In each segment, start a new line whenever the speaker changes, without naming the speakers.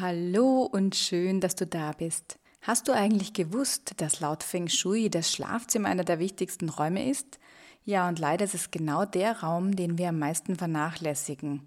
Hallo und schön, dass du da bist. Hast du eigentlich gewusst, dass laut Feng Shui das Schlafzimmer einer der wichtigsten Räume ist? Ja, und leider ist es genau der Raum, den wir am meisten vernachlässigen.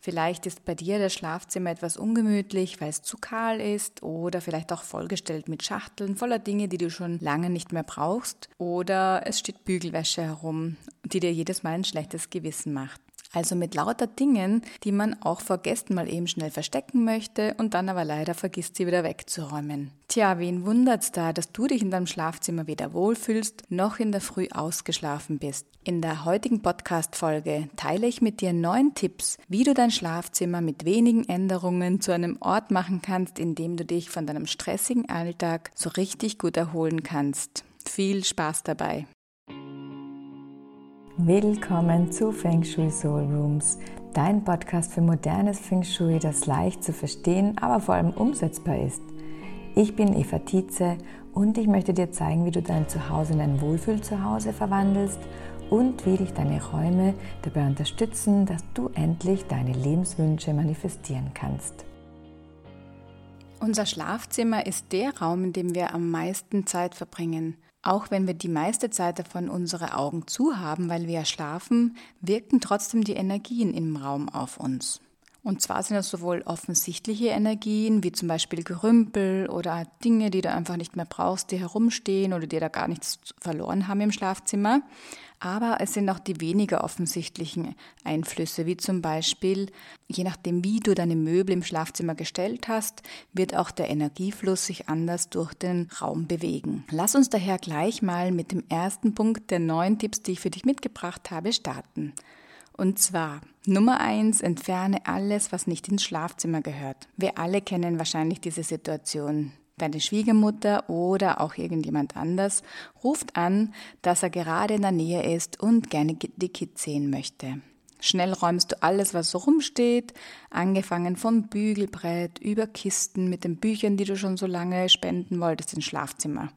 Vielleicht ist bei dir das Schlafzimmer etwas ungemütlich, weil es zu kahl ist oder vielleicht auch vollgestellt mit Schachteln voller Dinge, die du schon lange nicht mehr brauchst oder es steht Bügelwäsche herum, die dir jedes Mal ein schlechtes Gewissen macht. Also mit lauter Dingen, die man auch vor Gästen mal eben schnell verstecken möchte und dann aber leider vergisst, sie wieder wegzuräumen. Tja, wen wundert's da, dass du dich in deinem Schlafzimmer weder wohlfühlst, noch in der Früh ausgeschlafen bist? In der heutigen Podcast-Folge teile ich mit dir neun Tipps, wie du dein Schlafzimmer mit wenigen Änderungen zu einem Ort machen kannst, in dem du dich von deinem stressigen Alltag so richtig gut erholen kannst. Viel Spaß dabei!
Willkommen zu Feng Shui Soul Rooms, dein Podcast für modernes Feng Shui, das leicht zu verstehen, aber vor allem umsetzbar ist. Ich bin Eva Tietze und ich möchte dir zeigen, wie du dein Zuhause in ein Wohlfühlzuhause verwandelst und wie dich deine Räume dabei unterstützen, dass du endlich deine Lebenswünsche manifestieren kannst.
Unser Schlafzimmer ist der Raum, in dem wir am meisten Zeit verbringen. Auch wenn wir die meiste Zeit davon unsere Augen zu haben, weil wir ja schlafen, wirken trotzdem die Energien im Raum auf uns. Und zwar sind das sowohl offensichtliche Energien, wie zum Beispiel Gerümpel oder Dinge, die du einfach nicht mehr brauchst, die herumstehen oder die da gar nichts verloren haben im Schlafzimmer, aber es sind auch die weniger offensichtlichen Einflüsse, wie zum Beispiel, je nachdem, wie du deine Möbel im Schlafzimmer gestellt hast, wird auch der Energiefluss sich anders durch den Raum bewegen. Lass uns daher gleich mal mit dem ersten Punkt der neun Tipps, die ich für dich mitgebracht habe, starten. Und zwar Nummer eins, entferne alles, was nicht ins Schlafzimmer gehört. Wir alle kennen wahrscheinlich diese Situation. Deine Schwiegermutter oder auch irgendjemand anders ruft an, dass er gerade in der Nähe ist und gerne die Kids sehen möchte. Schnell räumst du alles, was so rumsteht, angefangen vom Bügelbrett über Kisten mit den Büchern, die du schon so lange spenden wolltest, ins Schlafzimmer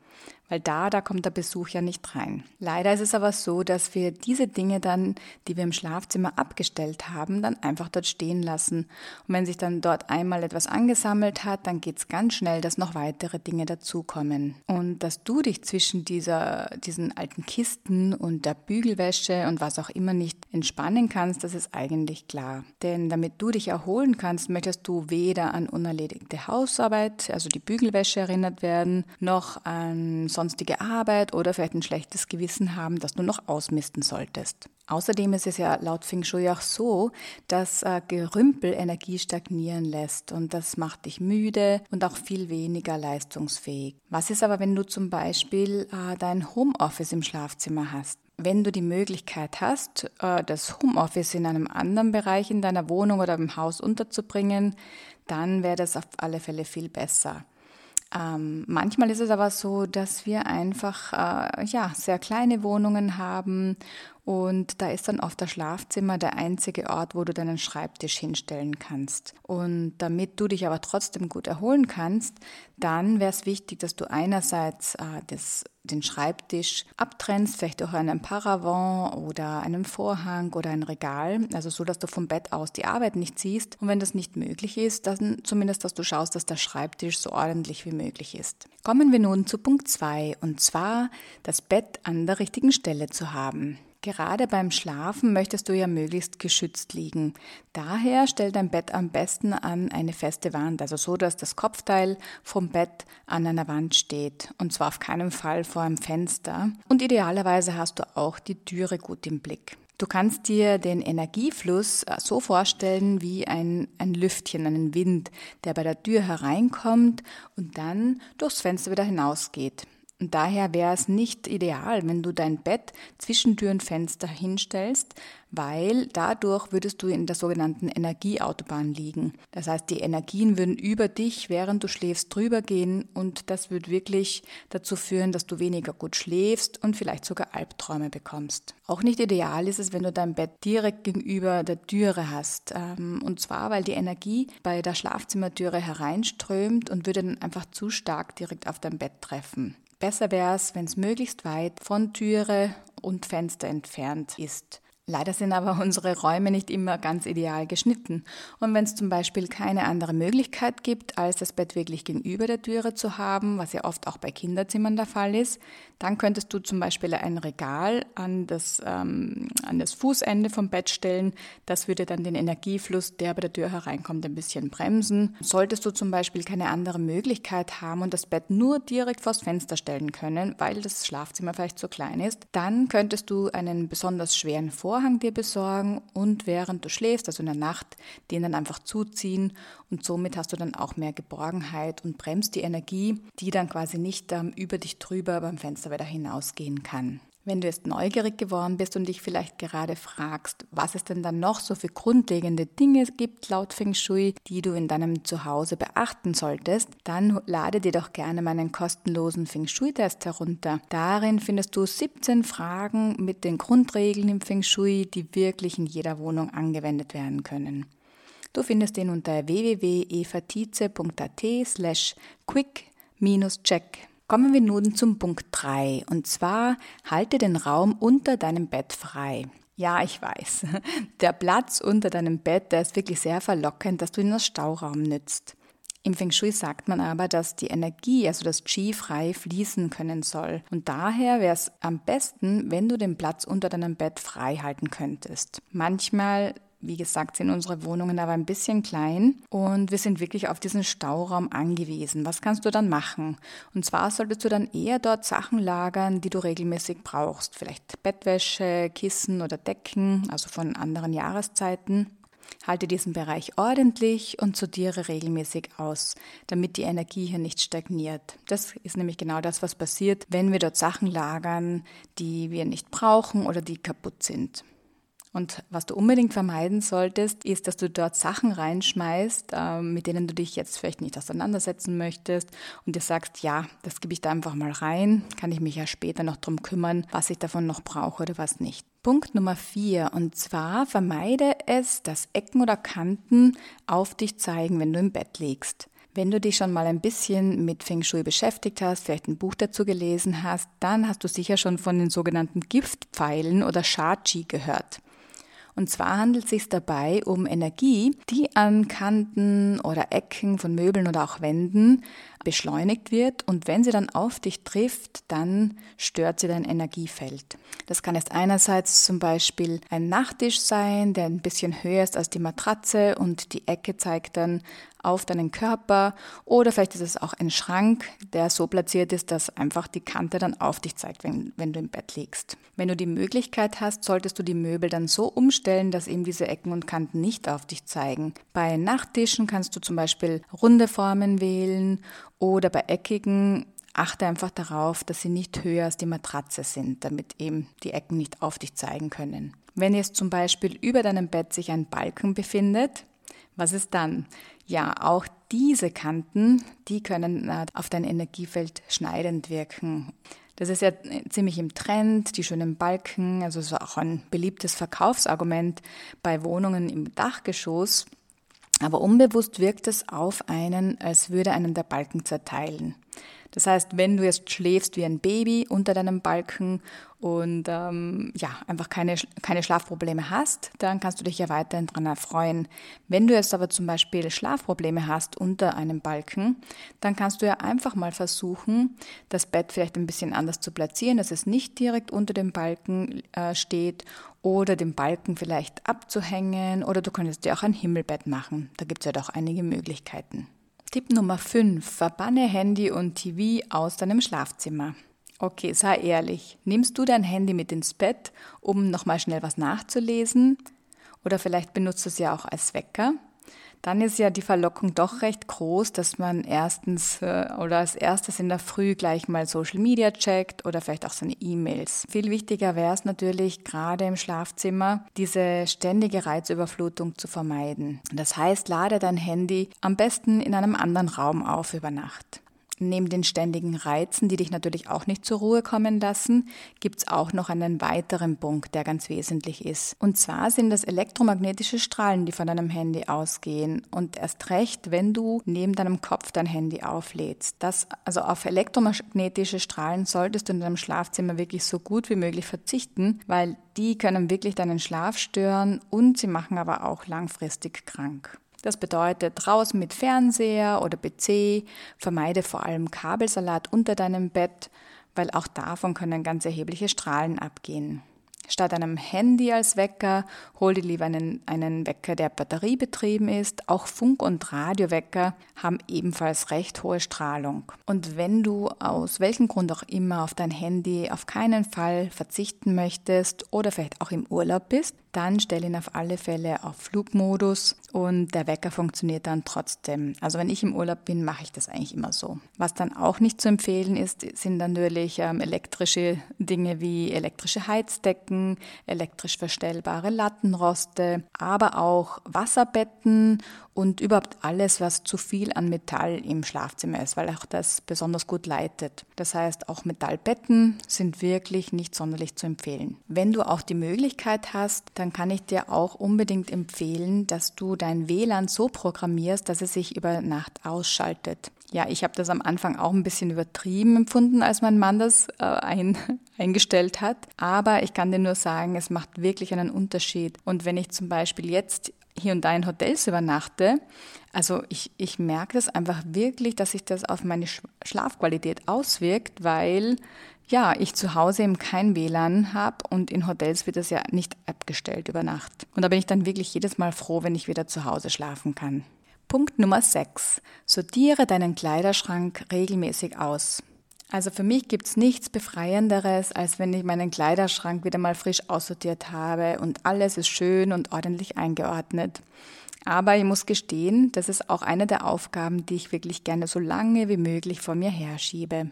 weil da, da kommt der Besuch ja nicht rein. Leider ist es aber so, dass wir diese Dinge dann, die wir im Schlafzimmer abgestellt haben, dann einfach dort stehen lassen. Und wenn sich dann dort einmal etwas angesammelt hat, dann geht es ganz schnell, dass noch weitere Dinge dazukommen. Und dass du dich zwischen dieser, diesen alten Kisten und der Bügelwäsche und was auch immer nicht entspannen kannst, das ist eigentlich klar. Denn damit du dich erholen kannst, möchtest du weder an unerledigte Hausarbeit, also die Bügelwäsche erinnert werden, noch an sonstige Arbeit oder vielleicht ein schlechtes Gewissen haben, das du noch ausmisten solltest. Außerdem ist es ja laut Feng Shui auch so, dass äh, Gerümpel Energie stagnieren lässt und das macht dich müde und auch viel weniger leistungsfähig. Was ist aber, wenn du zum Beispiel äh, dein Homeoffice im Schlafzimmer hast? Wenn du die Möglichkeit hast, äh, das Homeoffice in einem anderen Bereich in deiner Wohnung oder im Haus unterzubringen, dann wäre das auf alle Fälle viel besser. Ähm, manchmal ist es aber so, dass wir einfach äh, ja sehr kleine Wohnungen haben und da ist dann oft das Schlafzimmer der einzige Ort, wo du deinen Schreibtisch hinstellen kannst. Und damit du dich aber trotzdem gut erholen kannst, dann wäre es wichtig, dass du einerseits äh, das, den Schreibtisch abtrennst, vielleicht durch einen Paravent oder einen Vorhang oder ein Regal, also so, dass du vom Bett aus die Arbeit nicht siehst. Und wenn das nicht möglich ist, dann zumindest, dass du schaust, dass der Schreibtisch so ordentlich wie möglich ist. Kommen wir nun zu Punkt 2 und zwar das Bett an der richtigen Stelle zu haben. Gerade beim Schlafen möchtest du ja möglichst geschützt liegen. Daher stell dein Bett am besten an eine feste Wand, also so, dass das Kopfteil vom Bett an einer Wand steht und zwar auf keinen Fall vor einem Fenster. Und idealerweise hast du auch die Türe gut im Blick. Du kannst dir den Energiefluss äh, so vorstellen wie ein, ein Lüftchen, einen Wind, der bei der Tür hereinkommt und dann durchs Fenster wieder hinausgeht. Und daher wäre es nicht ideal, wenn du dein Bett zwischen Tür und Fenster hinstellst, weil dadurch würdest du in der sogenannten Energieautobahn liegen. Das heißt, die Energien würden über dich, während du schläfst, drüber gehen und das würde wirklich dazu führen, dass du weniger gut schläfst und vielleicht sogar Albträume bekommst. Auch nicht ideal ist es, wenn du dein Bett direkt gegenüber der Türe hast. Ähm, und zwar, weil die Energie bei der Schlafzimmertüre hereinströmt und würde dann einfach zu stark direkt auf dein Bett treffen. Besser wäre es, wenn es möglichst weit von Türe und Fenster entfernt ist. Leider sind aber unsere Räume nicht immer ganz ideal geschnitten. Und wenn es zum Beispiel keine andere Möglichkeit gibt, als das Bett wirklich gegenüber der Türe zu haben, was ja oft auch bei Kinderzimmern der Fall ist, dann könntest du zum Beispiel ein Regal an das, ähm, an das Fußende vom Bett stellen. Das würde dann den Energiefluss, der bei der Tür hereinkommt, ein bisschen bremsen. Solltest du zum Beispiel keine andere Möglichkeit haben und das Bett nur direkt vors Fenster stellen können, weil das Schlafzimmer vielleicht zu klein ist, dann könntest du einen besonders schweren Vorhang dir besorgen und während du schläfst, also in der Nacht, den dann einfach zuziehen und somit hast du dann auch mehr Geborgenheit und bremst die Energie, die dann quasi nicht ähm, über dich drüber beim Fenster wieder hinausgehen kann. Wenn du jetzt neugierig geworden bist und dich vielleicht gerade fragst, was es denn dann noch so für grundlegende Dinge gibt laut Feng Shui, die du in deinem Zuhause beachten solltest, dann lade dir doch gerne meinen kostenlosen Feng Shui-Test herunter. Darin findest du 17 Fragen mit den Grundregeln im Feng Shui, die wirklich in jeder Wohnung angewendet werden können. Du findest ihn unter www.evatize.at slash quick-check. Kommen wir nun zum Punkt 3 und zwar halte den Raum unter deinem Bett frei. Ja, ich weiß. Der Platz unter deinem Bett, der ist wirklich sehr verlockend, dass du ihn als Stauraum nützt. Im Feng Shui sagt man aber, dass die Energie, also das Qi, frei fließen können soll. Und daher wäre es am besten, wenn du den Platz unter deinem Bett frei halten könntest. Manchmal wie gesagt, sind unsere Wohnungen aber ein bisschen klein und wir sind wirklich auf diesen Stauraum angewiesen. Was kannst du dann machen? Und zwar solltest du dann eher dort Sachen lagern, die du regelmäßig brauchst. Vielleicht Bettwäsche, Kissen oder Decken, also von anderen Jahreszeiten. Halte diesen Bereich ordentlich und sortiere regelmäßig aus, damit die Energie hier nicht stagniert. Das ist nämlich genau das, was passiert, wenn wir dort Sachen lagern, die wir nicht brauchen oder die kaputt sind. Und was du unbedingt vermeiden solltest, ist, dass du dort Sachen reinschmeißt, äh, mit denen du dich jetzt vielleicht nicht auseinandersetzen möchtest und dir sagst, ja, das gebe ich da einfach mal rein, kann ich mich ja später noch drum kümmern, was ich davon noch brauche oder was nicht. Punkt Nummer vier, und zwar vermeide es, dass Ecken oder Kanten auf dich zeigen, wenn du im Bett liegst. Wenn du dich schon mal ein bisschen mit Feng Shui beschäftigt hast, vielleicht ein Buch dazu gelesen hast, dann hast du sicher schon von den sogenannten Giftpfeilen oder Shachi gehört. Und zwar handelt es sich dabei um Energie, die an Kanten oder Ecken von Möbeln oder auch Wänden beschleunigt wird und wenn sie dann auf dich trifft, dann stört sie dein Energiefeld. Das kann jetzt einerseits zum Beispiel ein Nachttisch sein, der ein bisschen höher ist als die Matratze und die Ecke zeigt dann auf deinen Körper oder vielleicht ist es auch ein Schrank, der so platziert ist, dass einfach die Kante dann auf dich zeigt, wenn, wenn du im Bett liegst. Wenn du die Möglichkeit hast, solltest du die Möbel dann so umstellen, dass eben diese Ecken und Kanten nicht auf dich zeigen. Bei Nachttischen kannst du zum Beispiel runde Formen wählen oder bei eckigen achte einfach darauf, dass sie nicht höher als die Matratze sind, damit eben die Ecken nicht auf dich zeigen können. Wenn jetzt zum Beispiel über deinem Bett sich ein Balken befindet, was ist dann? Ja, auch diese Kanten, die können äh, auf dein Energiefeld schneidend wirken. Das ist ja ziemlich im Trend, die schönen Balken, also ist auch ein beliebtes Verkaufsargument bei Wohnungen im Dachgeschoss. Aber unbewusst wirkt es auf einen, als würde einen der Balken zerteilen. Das heißt, wenn du jetzt schläfst wie ein Baby unter deinem Balken und ähm, ja, einfach keine, keine Schlafprobleme hast, dann kannst du dich ja weiterhin daran erfreuen. Wenn du jetzt aber zum Beispiel Schlafprobleme hast unter einem Balken, dann kannst du ja einfach mal versuchen, das Bett vielleicht ein bisschen anders zu platzieren, dass es nicht direkt unter dem Balken äh, steht oder den Balken vielleicht abzuhängen oder du könntest dir auch ein Himmelbett machen. Da gibt es ja doch einige Möglichkeiten. Tipp Nummer 5. Verbanne Handy und TV aus deinem Schlafzimmer. Okay, sei ehrlich. Nimmst du dein Handy mit ins Bett, um nochmal schnell was nachzulesen? Oder vielleicht benutzt du es ja auch als Wecker? Dann ist ja die Verlockung doch recht groß, dass man erstens äh, oder als erstes in der Früh gleich mal Social Media checkt oder vielleicht auch seine E-Mails. Viel wichtiger wäre es natürlich gerade im Schlafzimmer, diese ständige Reizüberflutung zu vermeiden. Das heißt, lade dein Handy am besten in einem anderen Raum auf über Nacht. Neben den ständigen Reizen, die dich natürlich auch nicht zur Ruhe kommen lassen, gibt es auch noch einen weiteren Punkt, der ganz wesentlich ist. Und zwar sind das elektromagnetische Strahlen, die von deinem Handy ausgehen. Und erst recht, wenn du neben deinem Kopf dein Handy auflädst. Das, also auf elektromagnetische Strahlen solltest du in deinem Schlafzimmer wirklich so gut wie möglich verzichten, weil die können wirklich deinen Schlaf stören und sie machen aber auch langfristig krank. Das bedeutet draußen mit Fernseher oder PC, vermeide vor allem Kabelsalat unter deinem Bett, weil auch davon können ganz erhebliche Strahlen abgehen. Statt einem Handy als Wecker, hol dir lieber einen, einen Wecker, der batteriebetrieben ist. Auch Funk- und Radiowecker haben ebenfalls recht hohe Strahlung. Und wenn du aus welchem Grund auch immer auf dein Handy auf keinen Fall verzichten möchtest oder vielleicht auch im Urlaub bist, dann stell ihn auf alle Fälle auf Flugmodus und der Wecker funktioniert dann trotzdem. Also wenn ich im Urlaub bin, mache ich das eigentlich immer so. Was dann auch nicht zu empfehlen ist, sind natürlich ähm, elektrische Dinge wie elektrische Heizdecken, elektrisch verstellbare Lattenroste, aber auch Wasserbetten und überhaupt alles, was zu viel an Metall im Schlafzimmer ist, weil auch das besonders gut leitet. Das heißt, auch Metallbetten sind wirklich nicht sonderlich zu empfehlen. Wenn du auch die Möglichkeit hast, dann kann ich dir auch unbedingt empfehlen, dass du dein WLAN so programmierst, dass es sich über Nacht ausschaltet. Ja, ich habe das am Anfang auch ein bisschen übertrieben empfunden, als mein Mann das äh, ein, eingestellt hat. Aber ich kann dir nur sagen, es macht wirklich einen Unterschied. Und wenn ich zum Beispiel jetzt hier und da in Hotels übernachte, also ich, ich merke das einfach wirklich, dass sich das auf meine Schlafqualität auswirkt, weil ja, ich zu Hause eben kein WLAN habe und in Hotels wird das ja nicht abgestellt über Nacht. Und da bin ich dann wirklich jedes Mal froh, wenn ich wieder zu Hause schlafen kann. Punkt Nummer 6. Sortiere deinen Kleiderschrank regelmäßig aus. Also für mich gibt es nichts Befreienderes, als wenn ich meinen Kleiderschrank wieder mal frisch aussortiert habe und alles ist schön und ordentlich eingeordnet. Aber ich muss gestehen, das ist auch eine der Aufgaben, die ich wirklich gerne so lange wie möglich vor mir herschiebe.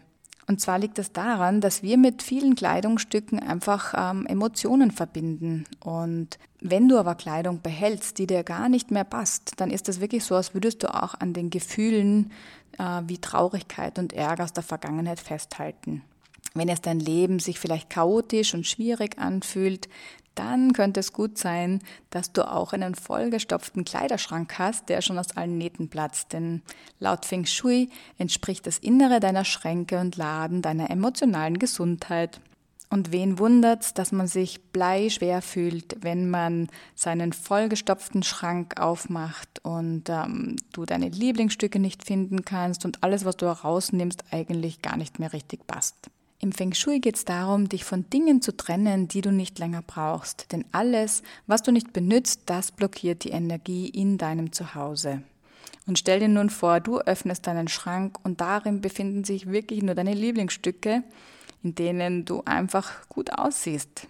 Und zwar liegt es daran, dass wir mit vielen Kleidungsstücken einfach ähm, Emotionen verbinden. Und wenn du aber Kleidung behältst, die dir gar nicht mehr passt, dann ist das wirklich so, als würdest du auch an den Gefühlen äh, wie Traurigkeit und Ärger aus der Vergangenheit festhalten. Wenn jetzt dein Leben sich vielleicht chaotisch und schwierig anfühlt, dann könnte es gut sein, dass du auch einen vollgestopften Kleiderschrank hast, der schon aus allen Nähten platzt. Denn laut Feng Shui entspricht das Innere deiner Schränke und Laden deiner emotionalen Gesundheit. Und wen wundert's, dass man sich bleischwer fühlt, wenn man seinen vollgestopften Schrank aufmacht und ähm, du deine Lieblingsstücke nicht finden kannst und alles, was du rausnimmst, eigentlich gar nicht mehr richtig passt. Im Feng Shui geht es darum, dich von Dingen zu trennen, die du nicht länger brauchst. Denn alles, was du nicht benützt, das blockiert die Energie in deinem Zuhause. Und stell dir nun vor, du öffnest deinen Schrank und darin befinden sich wirklich nur deine Lieblingsstücke, in denen du einfach gut aussiehst.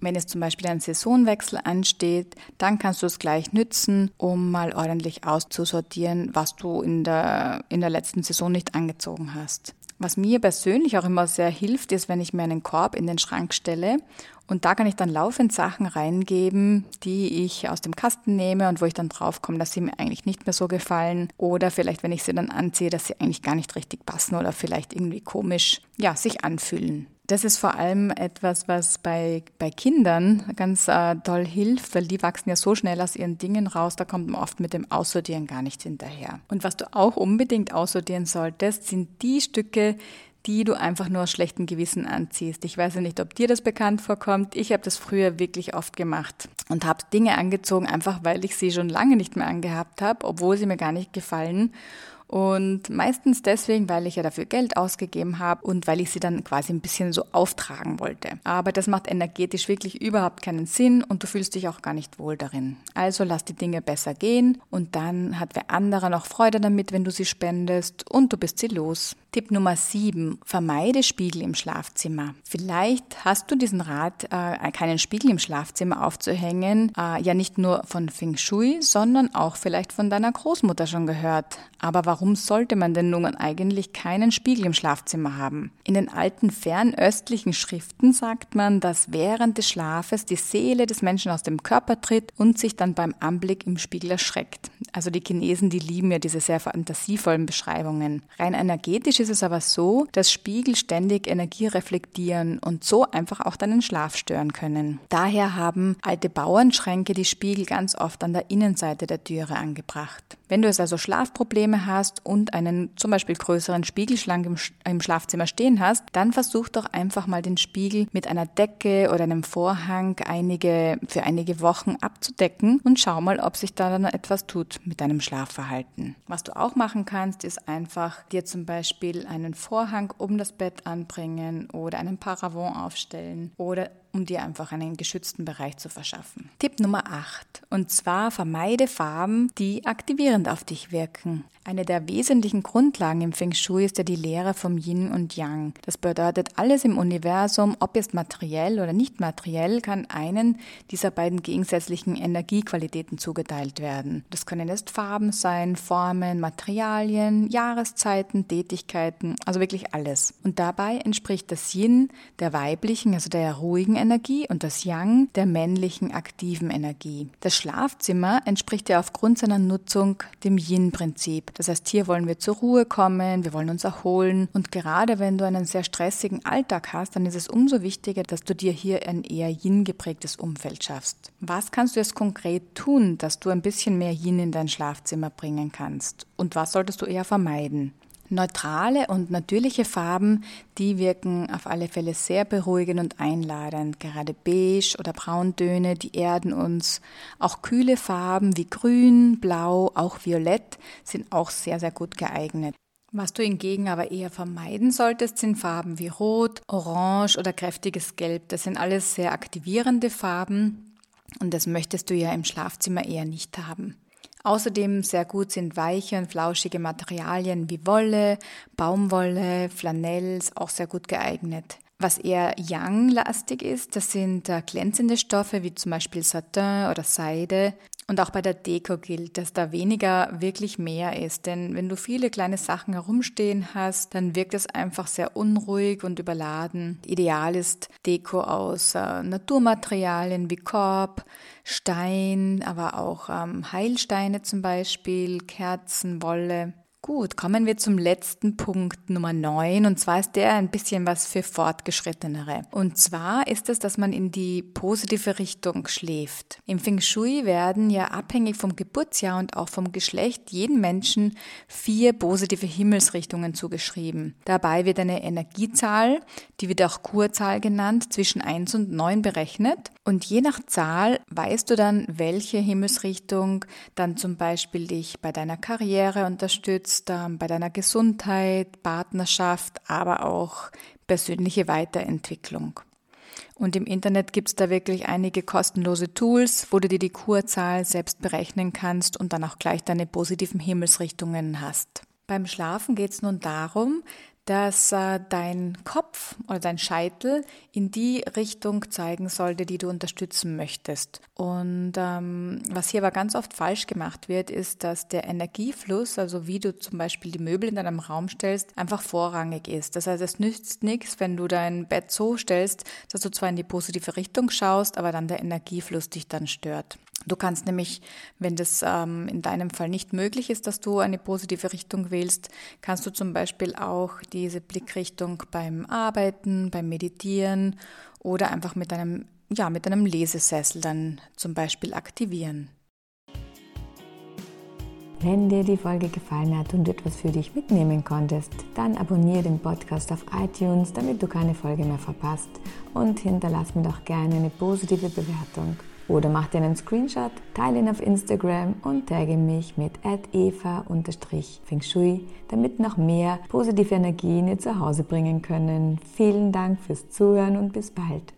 Wenn es zum Beispiel ein Saisonwechsel ansteht, dann kannst du es gleich nützen, um mal ordentlich auszusortieren, was du in der, in der letzten Saison nicht angezogen hast. Was mir persönlich auch immer sehr hilft, ist, wenn ich mir einen Korb in den Schrank stelle und da kann ich dann laufend Sachen reingeben, die ich aus dem Kasten nehme und wo ich dann draufkomme, dass sie mir eigentlich nicht mehr so gefallen oder vielleicht, wenn ich sie dann anziehe, dass sie eigentlich gar nicht richtig passen oder vielleicht irgendwie komisch, ja, sich anfühlen das ist vor allem etwas, was bei, bei Kindern ganz äh, toll hilft, weil die wachsen ja so schnell aus ihren Dingen raus, da kommt man oft mit dem Aussortieren gar nicht hinterher. Und was du auch unbedingt aussortieren solltest, sind die Stücke, die du einfach nur aus schlechtem Gewissen anziehst. Ich weiß ja nicht, ob dir das bekannt vorkommt. Ich habe das früher wirklich oft gemacht und habe Dinge angezogen, einfach weil ich sie schon lange nicht mehr angehabt habe, obwohl sie mir gar nicht gefallen. Und meistens deswegen, weil ich ja dafür Geld ausgegeben habe und weil ich sie dann quasi ein bisschen so auftragen wollte. Aber das macht energetisch wirklich überhaupt keinen Sinn und du fühlst dich auch gar nicht wohl darin. Also lass die Dinge besser gehen und dann hat wer anderer noch Freude damit, wenn du sie spendest und du bist sie los. Tipp Nummer 7. Vermeide Spiegel im Schlafzimmer. Vielleicht hast du diesen Rat, äh, keinen Spiegel im Schlafzimmer aufzuhängen, äh, ja nicht nur von Feng Shui, sondern auch vielleicht von deiner Großmutter schon gehört. Aber warum warum sollte man denn nun eigentlich keinen Spiegel im Schlafzimmer haben? In den alten fernöstlichen Schriften sagt man, dass während des Schlafes die Seele des Menschen aus dem Körper tritt und sich dann beim Anblick im Spiegel erschreckt. Also die Chinesen, die lieben ja diese sehr fantasievollen Beschreibungen. Rein energetisch ist es aber so, dass Spiegel ständig Energie reflektieren und so einfach auch deinen Schlaf stören können. Daher haben alte Bauernschränke die Spiegel ganz oft an der Innenseite der Türe angebracht. Wenn du es also Schlafprobleme hast und einen zum Beispiel größeren Spiegelschrank im, im Schlafzimmer stehen hast, dann versuch doch einfach mal den Spiegel mit einer Decke oder einem Vorhang einige, für einige Wochen abzudecken und schau mal, ob sich da dann etwas tut mit deinem Schlafverhalten. Was du auch machen kannst, ist einfach dir zum Beispiel einen Vorhang um das Bett anbringen oder einen Paravent aufstellen oder um dir einfach einen geschützten Bereich zu verschaffen. Tipp Nummer 8. Und zwar vermeide Farben, die aktivierend auf dich wirken. Eine der wesentlichen Grundlagen im Feng Shui ist ja die Lehre vom Yin und Yang. Das bedeutet, alles im Universum, ob jetzt materiell oder nicht materiell, kann einen dieser beiden gegensätzlichen Energiequalitäten zugeteilt werden. Das können jetzt Farben sein, Formen, Materialien, Jahreszeiten, Tätigkeiten, also wirklich alles. Und dabei entspricht das Yin der weiblichen, also der ruhigen Energie und das Yang der männlichen, aktiven Energie. Das Schlafzimmer entspricht ja aufgrund seiner Nutzung dem Yin-Prinzip. Das heißt, hier wollen wir zur Ruhe kommen, wir wollen uns erholen. Und gerade wenn du einen sehr stressigen Alltag hast, dann ist es umso wichtiger, dass du dir hier ein eher Yin geprägtes Umfeld schaffst. Was kannst du jetzt konkret tun, dass du ein bisschen mehr Yin in dein Schlafzimmer bringen kannst? Und was solltest du eher vermeiden? Neutrale und natürliche Farben, die wirken auf alle Fälle sehr beruhigend und einladend. Gerade beige oder Brauntöne, die erden uns. Auch kühle Farben wie grün, blau, auch violett sind auch sehr, sehr gut geeignet. Was du hingegen aber eher vermeiden solltest, sind Farben wie Rot, Orange oder kräftiges Gelb. Das sind alles sehr aktivierende Farben und das möchtest du ja im Schlafzimmer eher nicht haben. Außerdem sehr gut sind weiche und flauschige Materialien wie Wolle, Baumwolle, Flanells auch sehr gut geeignet. Was eher Yang-lastig ist, das sind äh, glänzende Stoffe wie zum Beispiel Satin oder Seide. Und auch bei der Deko gilt, dass da weniger wirklich mehr ist. Denn wenn du viele kleine Sachen herumstehen hast, dann wirkt es einfach sehr unruhig und überladen. Ideal ist Deko aus äh, Naturmaterialien wie Korb, Stein, aber auch ähm, Heilsteine zum Beispiel, Kerzen, Wolle. Gut, kommen wir zum letzten Punkt Nummer 9 und zwar ist der ein bisschen was für Fortgeschrittenere. Und zwar ist es, dass man in die positive Richtung schläft. Im Feng Shui werden ja abhängig vom Geburtsjahr und auch vom Geschlecht jeden Menschen vier positive Himmelsrichtungen zugeschrieben. Dabei wird eine Energiezahl, die wird auch Kurzahl genannt, zwischen 1 und 9 berechnet und je nach Zahl weißt du dann, welche Himmelsrichtung dann zum Beispiel dich bei deiner Karriere unterstützt, bei deiner Gesundheit, Partnerschaft, aber auch persönliche Weiterentwicklung. Und im Internet gibt es da wirklich einige kostenlose Tools, wo du dir die Kurzahl selbst berechnen kannst und dann auch gleich deine positiven Himmelsrichtungen hast. Beim Schlafen geht es nun darum, dass äh, dein Kopf oder dein Scheitel in die Richtung zeigen sollte, die du unterstützen möchtest. Und ähm, was hier aber ganz oft falsch gemacht wird, ist, dass der Energiefluss, also wie du zum Beispiel die Möbel in deinem Raum stellst, einfach vorrangig ist. Das heißt, es nützt nichts, wenn du dein Bett so stellst, dass du zwar in die positive Richtung schaust, aber dann der Energiefluss dich dann stört. Du kannst nämlich, wenn das ähm, in deinem Fall nicht möglich ist, dass du eine positive Richtung wählst, kannst du zum Beispiel auch diese Blickrichtung beim Arbeiten, beim Meditieren oder einfach mit einem, ja, mit einem Lesesessel dann zum Beispiel aktivieren.
Wenn dir die Folge gefallen hat und du etwas für dich mitnehmen konntest, dann abonniere den Podcast auf iTunes, damit du keine Folge mehr verpasst und hinterlass mir doch gerne eine positive Bewertung. Oder mach dir einen Screenshot, teile ihn auf Instagram und tagge mich mit eva-feng shui, damit noch mehr positive Energien ihr zu Hause bringen können. Vielen Dank fürs Zuhören und bis bald.